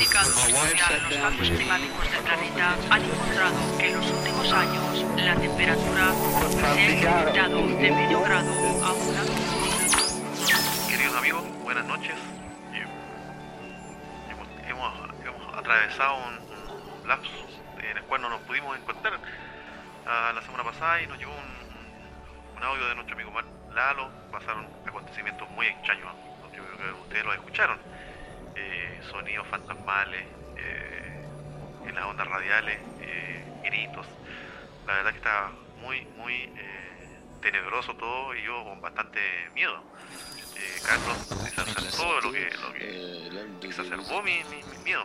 dedicado a estudiar los cambios climáticos del planeta han encontrado que en los últimos años la temperatura se ha incrementado de medio grado a un grado. Queridos amigos, buenas noches. Eh, Hemos, hemos- hemos atravesado un, un lapsus en el cual no nos pudimos encontrar ah, la semana pasada y nos llegó un, un audio de nuestro amigo Lalo. Pasaron acontecimientos muy extraños. ¿no? Yo creo que ustedes lo escucharon. Eh, sonidos fantasmales, eh, en las ondas radiales, eh, gritos. La verdad que está muy, muy tenebroso todo y yo con bastante miedo. Eh, Carlos exacerbó lo que, lo que exacerbó mi, mi, mi miedo.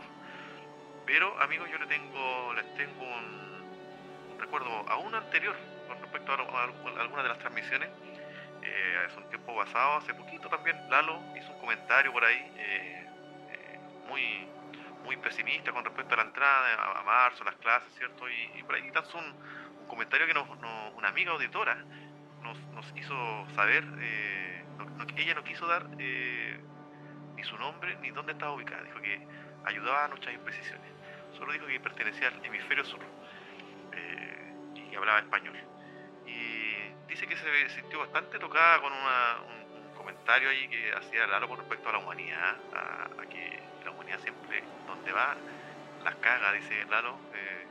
Pero amigos, yo le tengo, les tengo un, un recuerdo aún anterior con respecto a, algunas de las transmisiones. Eh, hace un tiempo pasado, hace poquito también, Lalo hizo un comentario por ahí eh, muy, muy pesimista con respecto a la entrada a, a marzo, las clases, ¿cierto? Y, y por ahí lanzó un, un comentario que nos, nos- una amiga auditora nos, nos hizo saber, eh, no- no- ella no quiso dar eh, ni su nombre ni dónde estaba ubicada, dijo que ayudaba a nuestras imprecisiones, solo dijo que pertenecía al hemisferio sur eh, y que hablaba español. Y dice que se sintió bastante tocada con una- un, un comentario ahí que hacía Lalo con respecto a la humanidad, a, siempre donde va las caga, dice Lalo, eh,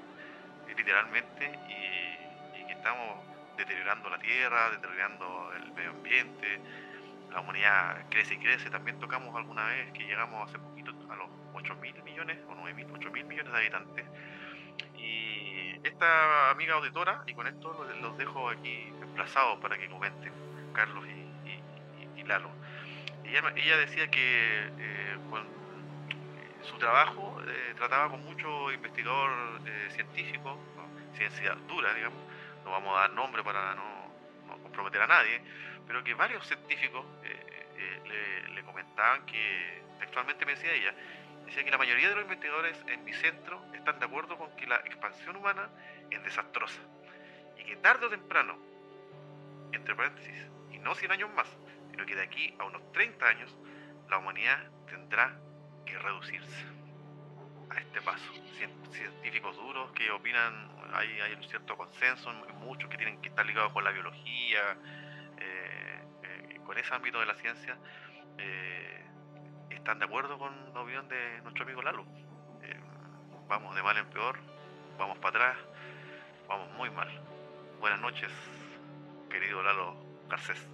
literalmente, y, que estamos deteriorando la tierra, deteriorando el medio ambiente, la humanidad crece y crece. También tocamos alguna vez que llegamos hace poquito a los 8 mil millones o 9 mil, 8 mil millones de habitantes. Y esta amiga auditora, y con esto los, los dejo aquí emplazados para que comenten, Carlos y, y- y- Lalo. Ella, decía que eh, eh, su trabajo eh, trataba con mucho investigador eh, científico, ciencia dura, digamos, no vamos a dar nombre para no, no comprometer a nadie, pero que varios científicos eh, eh, le, le comentaban que, textualmente me decía ella, decía que la mayoría de los investigadores en mi centro están de acuerdo con que la expansión humana es desastrosa y que tarde o temprano, entre paréntesis, y no 100 años más, sino que de aquí a unos 30 años, la humanidad tendrá que reducirse a este paso. Cien- Científicos duros que opinan, hay, hay un cierto consenso, muchos que tienen que estar ligados con la biología, eh, eh, con ese ámbito de la ciencia, eh, están de acuerdo con la opinión de nuestro amigo Lalo. Vamos de mal en peor, vamos para atrás, vamos muy mal. Buenas noches, querido Lalo Garcés.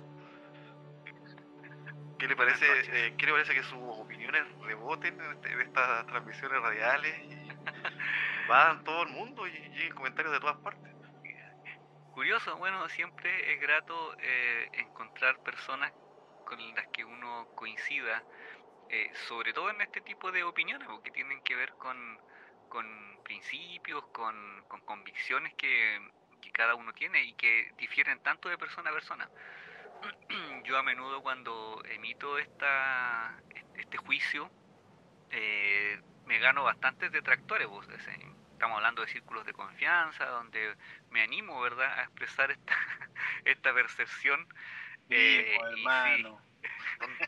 ¿Qué le parece, eh, ¿qué le parece que sus opiniones reboten en, este- en estas transmisiones radiales y van todo el mundo y lleguen comentarios de todas partes? Curioso, bueno, siempre es grato eh, encontrar personas con las que uno coincida, eh, sobre todo en este tipo de opiniones, porque tienen que ver con, con principios, con, con convicciones que, que cada uno tiene y que difieren tanto de persona a persona. Yo a menudo cuando emito esta, este juicio, eh, me gano bastantes detractores. pues, ese- Estamos hablando de círculos de confianza, donde me animo, ¿verdad?, a expresar esta, esta percepción. eh, Hijo, y sí, hermano. Donde,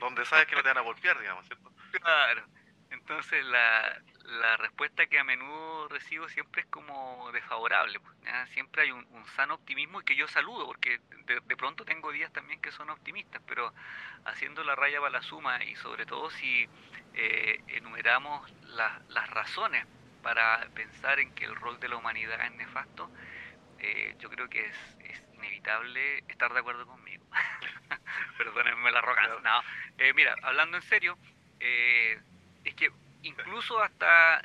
donde sabes que no te van a golpear, digamos, ¿cierto? claro. Entonces la, la respuesta que a menudo recibo siempre es como desfavorable. pues, ¿ya? Siempre hay un, un sano optimismo y que yo saludo, porque de, de pronto tengo días también que son optimistas, pero haciendo la raya para la suma y sobre todo si eh, enumeramos las- las razones para pensar en que el rol de la humanidad es nefasto, eh, yo creo que es, es inevitable estar de acuerdo conmigo. Perdónenme la arrogancia. No, eh, mira, hablando en serio, eh, es que incluso hasta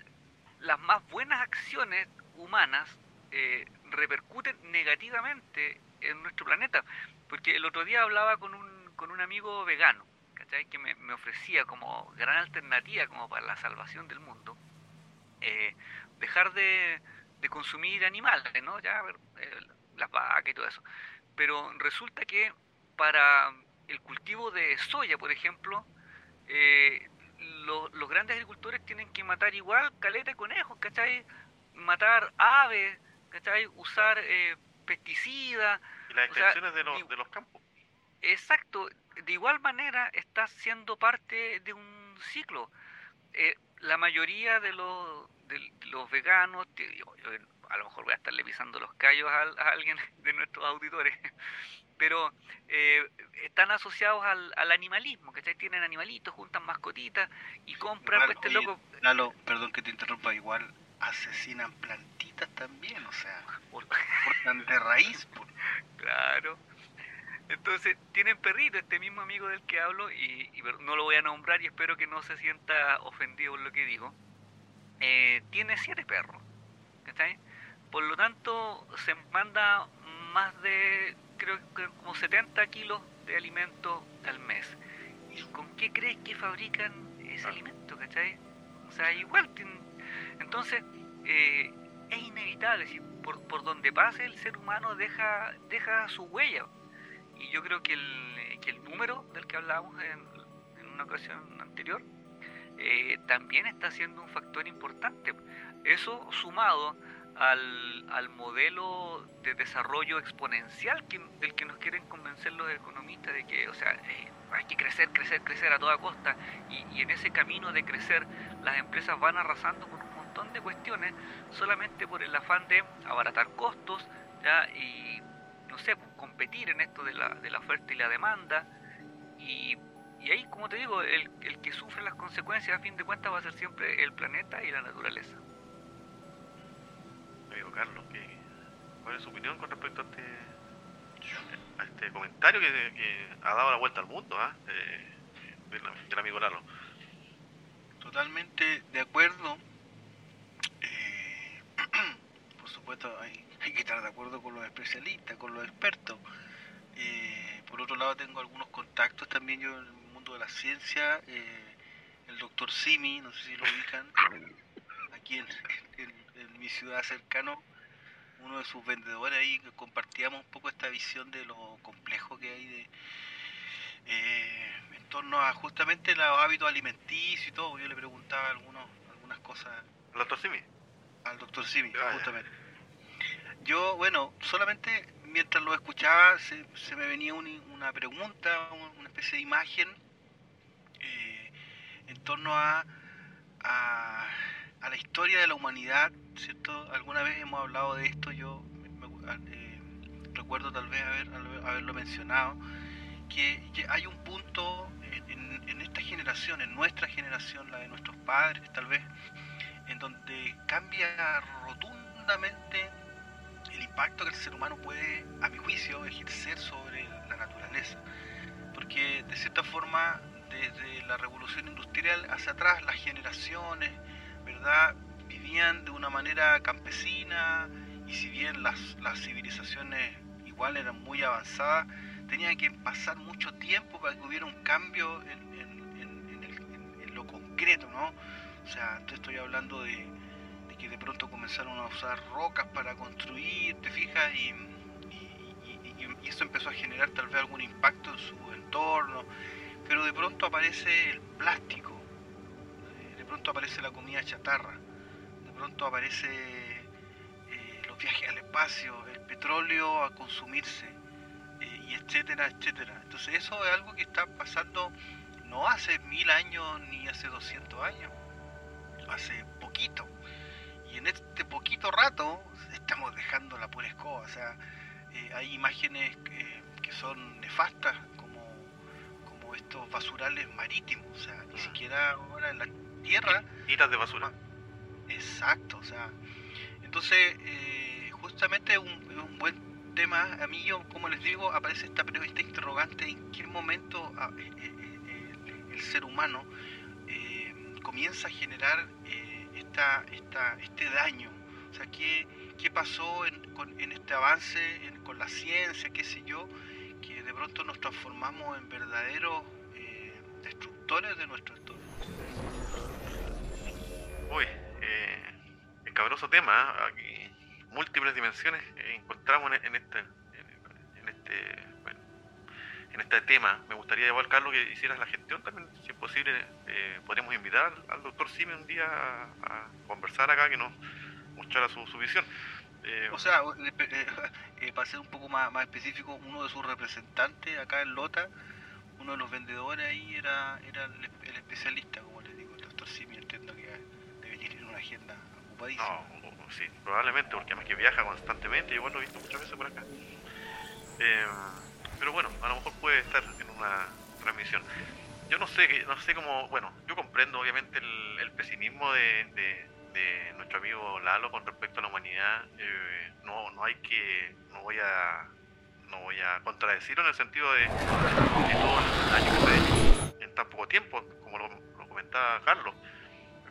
las más buenas acciones humanas eh, repercuten negativamente en nuestro planeta. Porque el otro día hablaba con un, con un amigo vegano, ¿cachai? Que me, ofrecía como gran alternativa como para la salvación del mundo, eh, dejar de, de consumir animales, ¿no? Ya, eh, las vacas y todo eso. Pero resulta que para el cultivo de soya, por ejemplo, eh, lo- los grandes agricultores tienen que matar igual caleta de conejos, ¿cachai? Matar aves, ¿cachai? Usar eh, pesticidas. Y las sea, extensiones de, los, de los campos. Exacto, de igual manera está siendo parte de un ciclo. Eh, la mayoría de los, de los veganos, a lo mejor voy a estarle pisando los callos a, alguien de nuestros auditores, pero eh, están asociados al, al animalismo, que tienen animalitos, juntan mascotitas y compran, pues este loco... perdón que te interrumpa, igual asesinan plantitas también, o sea, cortan de raíz. Claro. Entonces, tienen perrito, este mismo amigo del que hablo, y, no lo voy a nombrar y espero que no se sienta ofendido por lo que digo, eh, tiene siete perros. ¿Está Por lo tanto, se manda más de, creo que como 70 kilos de alimento al mes. ¿Y con qué crees que fabrican ese ah. alimento? ¿Cachai? O sea, igual. Entonces, eh, es inevitable. Si por, por donde pase, el ser humano deja, deja su huella. Y yo creo que el, que el número del que hablábamos en, en una ocasión anterior eh, también está siendo un factor importante. Eso sumado al, al modelo de desarrollo exponencial que, del que nos quieren convencer los economistas de que, o sea, eh, hay que crecer, crecer, crecer a toda costa y, y, en ese camino de crecer las empresas van arrasando con un montón de cuestiones solamente por el afán de abaratar costos ¿ya? y no sé, pues, competir en esto de la, de la oferta y la demanda. Y, y ahí, como te digo, el, el, que sufre las consecuencias a fin de cuentas va a ser siempre el planeta y la naturaleza. Amigo Carlos, ¿cuál es su opinión con respecto a este, a este comentario que, ha dado la vuelta al mundo ¿ah? eh, del, amigo Lalo? Totalmente de acuerdo. Eh, por supuesto, hay hay que estar de acuerdo con los especialistas, con los expertos. Eh, por otro lado, tengo algunos contactos también yo en el mundo de la ciencia. Eh, el doctor Simi, no sé si lo ubican, aquí en, mi ciudad cercano, uno de sus vendedores ahí, compartíamos un poco esta visión de lo complejo que hay de, eh, en torno a justamente los hábitos alimenticios y todo. Yo le preguntaba algunos, algunas cosas. ¿Al doctor Simi? Al doctor Simi, ah, justamente yo, bueno, solamente mientras lo escuchaba se, se me venía una pregunta, una especie de imagen eh, en torno a, a, la historia de la humanidad, ¿cierto? Alguna vez hemos hablado de esto, yo eh, recuerdo tal vez haber, haberlo mencionado, que hay un punto en, en esta generación, en nuestra generación, la de nuestros padres tal vez, en donde cambia rotundamente el impacto que el ser humano puede, a mi juicio, ejercer sobre la naturaleza. Porque de cierta forma, desde la revolución industrial hacia atrás, las generaciones, ¿verdad?, de una manera campesina y si bien las, las civilizaciones igual eran muy avanzadas, tenía que pasar mucho tiempo para que hubiera un cambio en, en lo concreto, ¿no? O sea, estoy hablando de, que de pronto comenzaron a usar rocas para construir, ¿te fijas? Y, eso empezó a generar tal vez algún impacto en su entorno, pero de pronto aparece el plástico, de pronto aparece la comida chatarra, pronto aparece eh, los viajes al espacio, el petróleo a consumirse, eh, y etcétera, etcétera. Entonces eso es algo que está pasando no hace mil años ni hace 200 años, hace poquito y en este poquito rato estamos dejando la pura escoba, o sea, eh, hay imágenes que son nefastas como, como estos basurales marítimos, o sea, ni siquiera ahora en la tierra. Iras de basura. Exacto, o sea, entonces eh, justamente un, un buen tema, a mí yo, como les digo, aparece esta, esta interrogante en qué momento ah, eh, el ser humano comienza a generar esta, esta, este daño? O sea, ¿qué, qué pasó en, en este avance con la ciencia, qué sé yo, que de pronto nos transformamos en verdaderos eh, destructores de nuestro entorno? Uy, eh, escabroso tema, ¿eh? aquí múltiples dimensiones encontramos en, este, en, este en este tema. Me gustaría igual, Carlos, que hicieras la gestión también, si es posible, eh, podríamos invitar al doctor Sime un día a, conversar acá, que nos mostrara su, visión. Eh, o sea, eh, eh, para ser un poco más, más específico, uno de sus representantes acá en Lota, uno de los vendedores ahí era, era el, especialista, como les digo, el doctor Simi entiendo que debe tener una agenda No, sí, probablemente, porque además que viaja constantemente, igual lo he visto muchas veces por acá. Eh, pero bueno, a lo mejor puede estar en una transmisión. Yo no sé, no sé cómo, bueno, yo comprendo obviamente el, pesimismo de, de, nuestro amigo Lalo con respecto a la humanidad. Eh, no, no hay que, no voy a, no voy a contradecirlo en el sentido de, todo el daño que se ha hecho en tan poco tiempo, como lo, comentaba Carlos.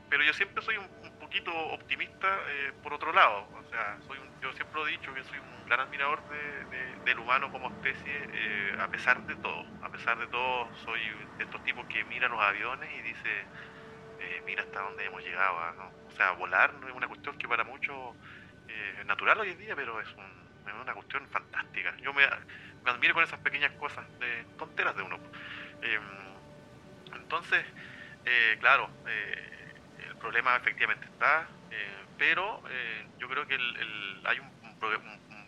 Pero yo siempre soy un, poquito optimista eh, por otro lado. O sea, soy yo siempre he dicho que soy un gran admirador del humano como especie, eh, a pesar de todo. A pesar de todo, soy de estos tipos que mira los aviones y dice, eh, mira hasta dónde hemos llegado. ¿no? O sea, volar no es una cuestión que para muchos es natural hoy en día, pero es, una cuestión fantástica. Yo me, me, admiro con esas pequeñas cosas, de tonteras de uno. Em, entonces, claro, el problema efectivamente está, eh, pero eh, yo creo que el, hay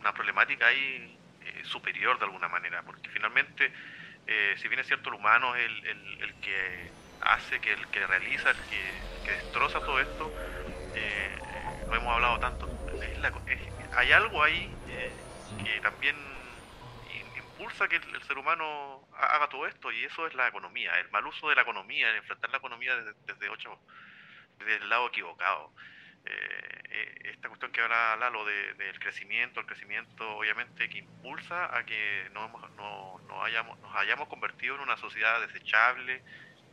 una problemática ahí eh, superior de alguna manera, porque finalmente, si bien es cierto, el humano es el, que hace, que el que realiza, el que, destroza todo esto, no hemos hablado tanto. hay algo ahí que también impulsa que el, ser humano haga todo esto y eso es la economía, el mal uso de la economía, el enfrentar la economía desde, desde ocho del lado equivocado. Eh, eh, esta cuestión que habla Lalo de, del crecimiento, el crecimiento obviamente que impulsa a que no, no, hayamos, nos hayamos convertido en una sociedad desechable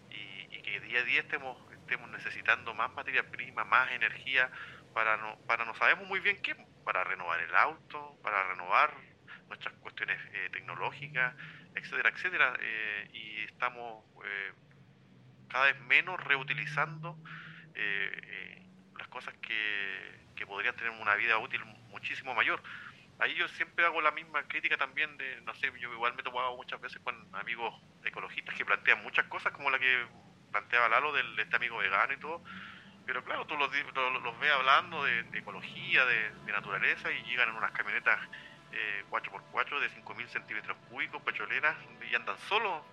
y, que día a día estemos, estemos necesitando más materia prima, más energía para no, para no sabemos muy bien qué, para renovar el auto, para renovar nuestras cuestiones eh, tecnológicas, etcétera, etcétera, y estamos cada vez menos reutilizando eh, eh, las cosas que, que podrían tener una vida útil muchísimo mayor. Ahí yo siempre hago la misma crítica también de, no sé, yo igual me he topado muchas veces con amigos ecologistas que plantean muchas cosas como la que planteaba Lalo de este amigo vegano y todo, pero claro, tú los, los, ves hablando de, ecología, de, naturaleza y llegan en unas camionetas eh, 4x4 de 5.000 centímetros cúbicos, pecholeras, y andan solos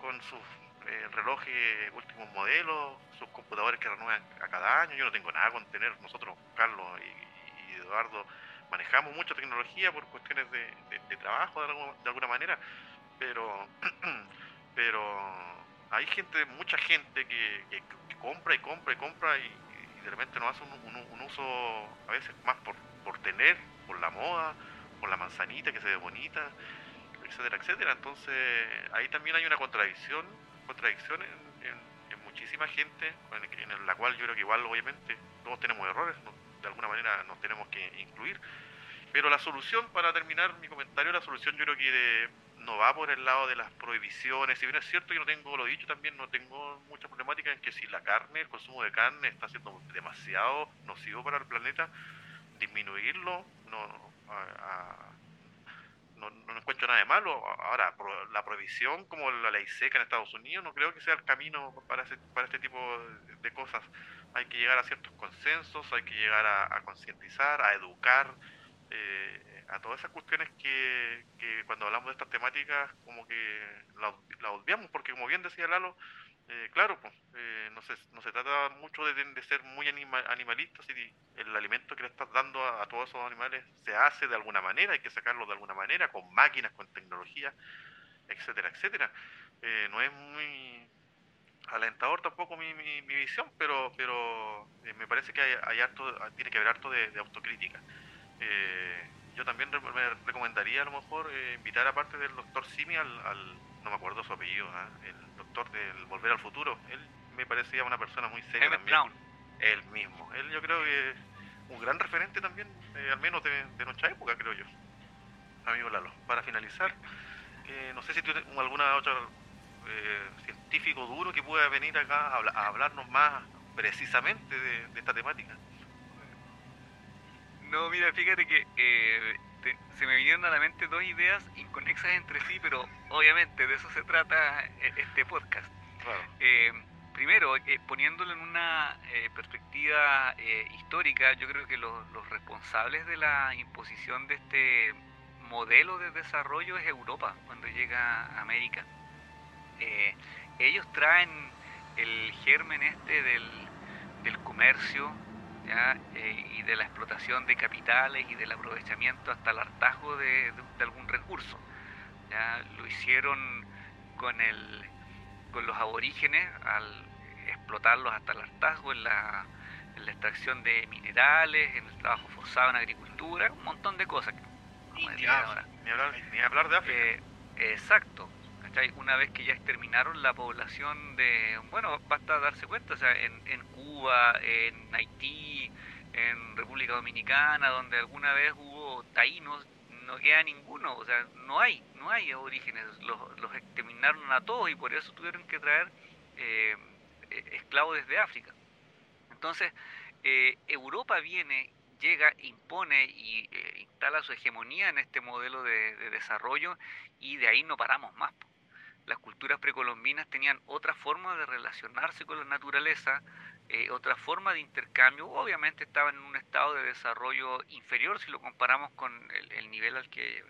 con sus eh, relojes últimos modelos, sus computadores que renuevan a cada año. Yo no tengo nada con tener, nosotros, Carlos y, Eduardo, manejamos mucha tecnología por cuestiones de, trabajo de, alguna, manera, pero, pero hay gente, mucha gente que, compra y compra y compra y, de repente no hace un, uso a veces más por, por tener, por la moda, por la manzanita que se ve bonita, etcétera, etcétera. Entonces ahí también hay una contradicción contradicción en, muchísima gente, en, la cual yo creo que igual obviamente todos tenemos errores, de alguna manera nos tenemos que incluir. Pero la solución, para terminar mi comentario, la solución yo creo que no va por el lado de las prohibiciones. Si bien es cierto, yo no tengo, lo dicho también, no tengo mucha problemática en que si la carne, el consumo de carne está siendo demasiado nocivo para el planeta, disminuirlo, no, a, no, no, encuentro nada de malo. Ahora, la prohibición, como la ley seca en Estados Unidos, no creo que sea el camino para, este tipo de cosas. Hay que llegar a ciertos consensos, hay que llegar a, concientizar, a educar, eh, a todas esas cuestiones que, que, cuando hablamos de estas temáticas como que las la obviamos, porque como bien decía Lalo, eh, claro, pues, eh, no, se, no se trata mucho de, de ser muy animalistas y el alimento que le estás dando a, todos esos animales se hace de alguna manera, hay que sacarlo de alguna manera, con máquinas, con tecnología, etcétera, etcétera. Eh, no es muy alentador tampoco mi, mi, visión, pero pero me parece que hay, harto, tiene que haber harto de, autocrítica. yo también me recomendaría a lo mejor invitar aparte del doctor Simi al, no me acuerdo su apellido, ¿ah? el doctor del Volver al Futuro. Él me parecía una persona muy seria también. Brown. Él mismo. Él yo creo que un gran referente también, eh, al menos de, nuestra época, creo yo. Amigo Lalo. Para finalizar, eh, no sé si tiene alguna otra eh, científico duro que pueda venir acá a, hablarnos más precisamente de, esta temática. No, mira, fíjate que se me vinieron a la mente dos ideas inconexas entre sí, pero obviamente de eso se trata eh, este podcast. Eh, primero, eh, poniéndolo en una perspectiva histórica, yo creo que los, responsables de la imposición de este modelo de desarrollo es Europa cuando llega a América. ellos traen el germen este del, del comercio eh, y de la explotación de capitales y del aprovechamiento hasta el hartazgo de, algún recurso. ¿Ya? Lo hicieron con, el, con los aborígenes al explotarlos hasta el hartazgo en la, en la extracción de minerales, en el trabajo forzado en agricultura, un montón de cosas. Ni, hablar, ni, hablar, de África. Eh, exacto. Una vez que ya exterminaron la población de, bueno, basta darse cuenta, o sea, en, en Cuba, en Haití, en República Dominicana, donde alguna vez hubo taínos, no queda ninguno, o sea, no hay, no hay aborígenes, los, los exterminaron a todos y por eso tuvieron que traer eh, eh, esclavos desde África. Entonces, eh, Europa viene, llega, impone y instala su hegemonía en este modelo de, desarrollo y de ahí no paramos más. Las culturas precolombinas tenían otra forma de relacionarse con la naturaleza, eh, otra forma de intercambio, obviamente estaban en un estado de desarrollo inferior si lo comparamos con el, nivel al que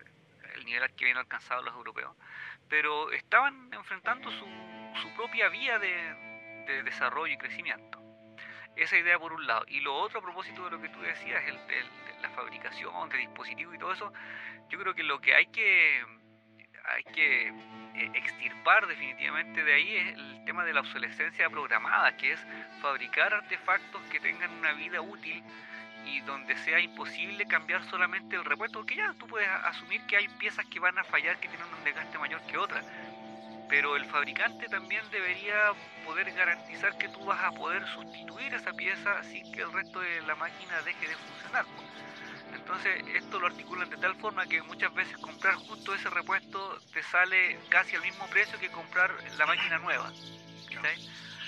el nivel al que vienen alcanzado los europeos, pero estaban enfrentando su, su propia vía de, desarrollo y crecimiento. Esa idea por un lado. Y lo otro a propósito de lo que tú decías, el, la fabricación de dispositivos y todo eso, yo creo que lo que hay que hay que eh, extirpar definitivamente de ahí el tema de la obsolescencia programada, que es fabricar artefactos que tengan una vida útil y donde sea imposible cambiar solamente el repuesto, porque ya tú puedes asumir que hay piezas que van a fallar, que tienen un desgaste mayor que otras, pero el fabricante también debería poder garantizar que tú vas a poder sustituir esa pieza sin que el resto de la máquina deje de funcionar. Entonces esto lo articulan de tal forma que muchas veces comprar justo ese repuesto te sale casi al mismo precio que comprar la máquina nueva.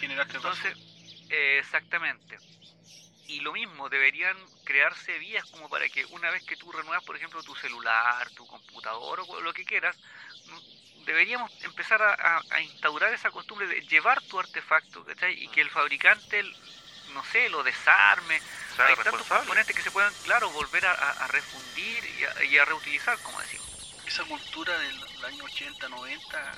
Entonces, eh, exactamente. Y lo mismo, deberían crearse vías como para que una vez que tú renuevas, por ejemplo, tu celular, tu computador o lo que quieras, deberíamos empezar a, instaurar esa costumbre de llevar tu artefacto, Y que el fabricante, no sé, lo desarme, hay tantos componentes que se pueden, claro, volver a, refundir y a, reutilizar, como decimos. Esa cultura del año 80, 90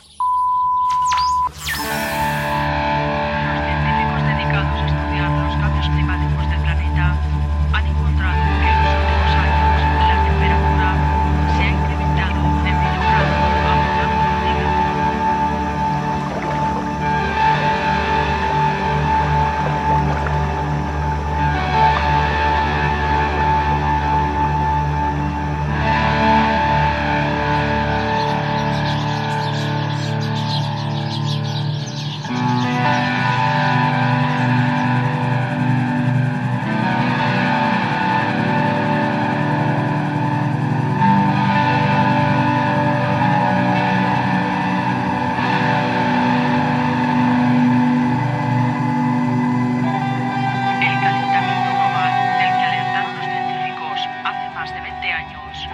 más de 20 años.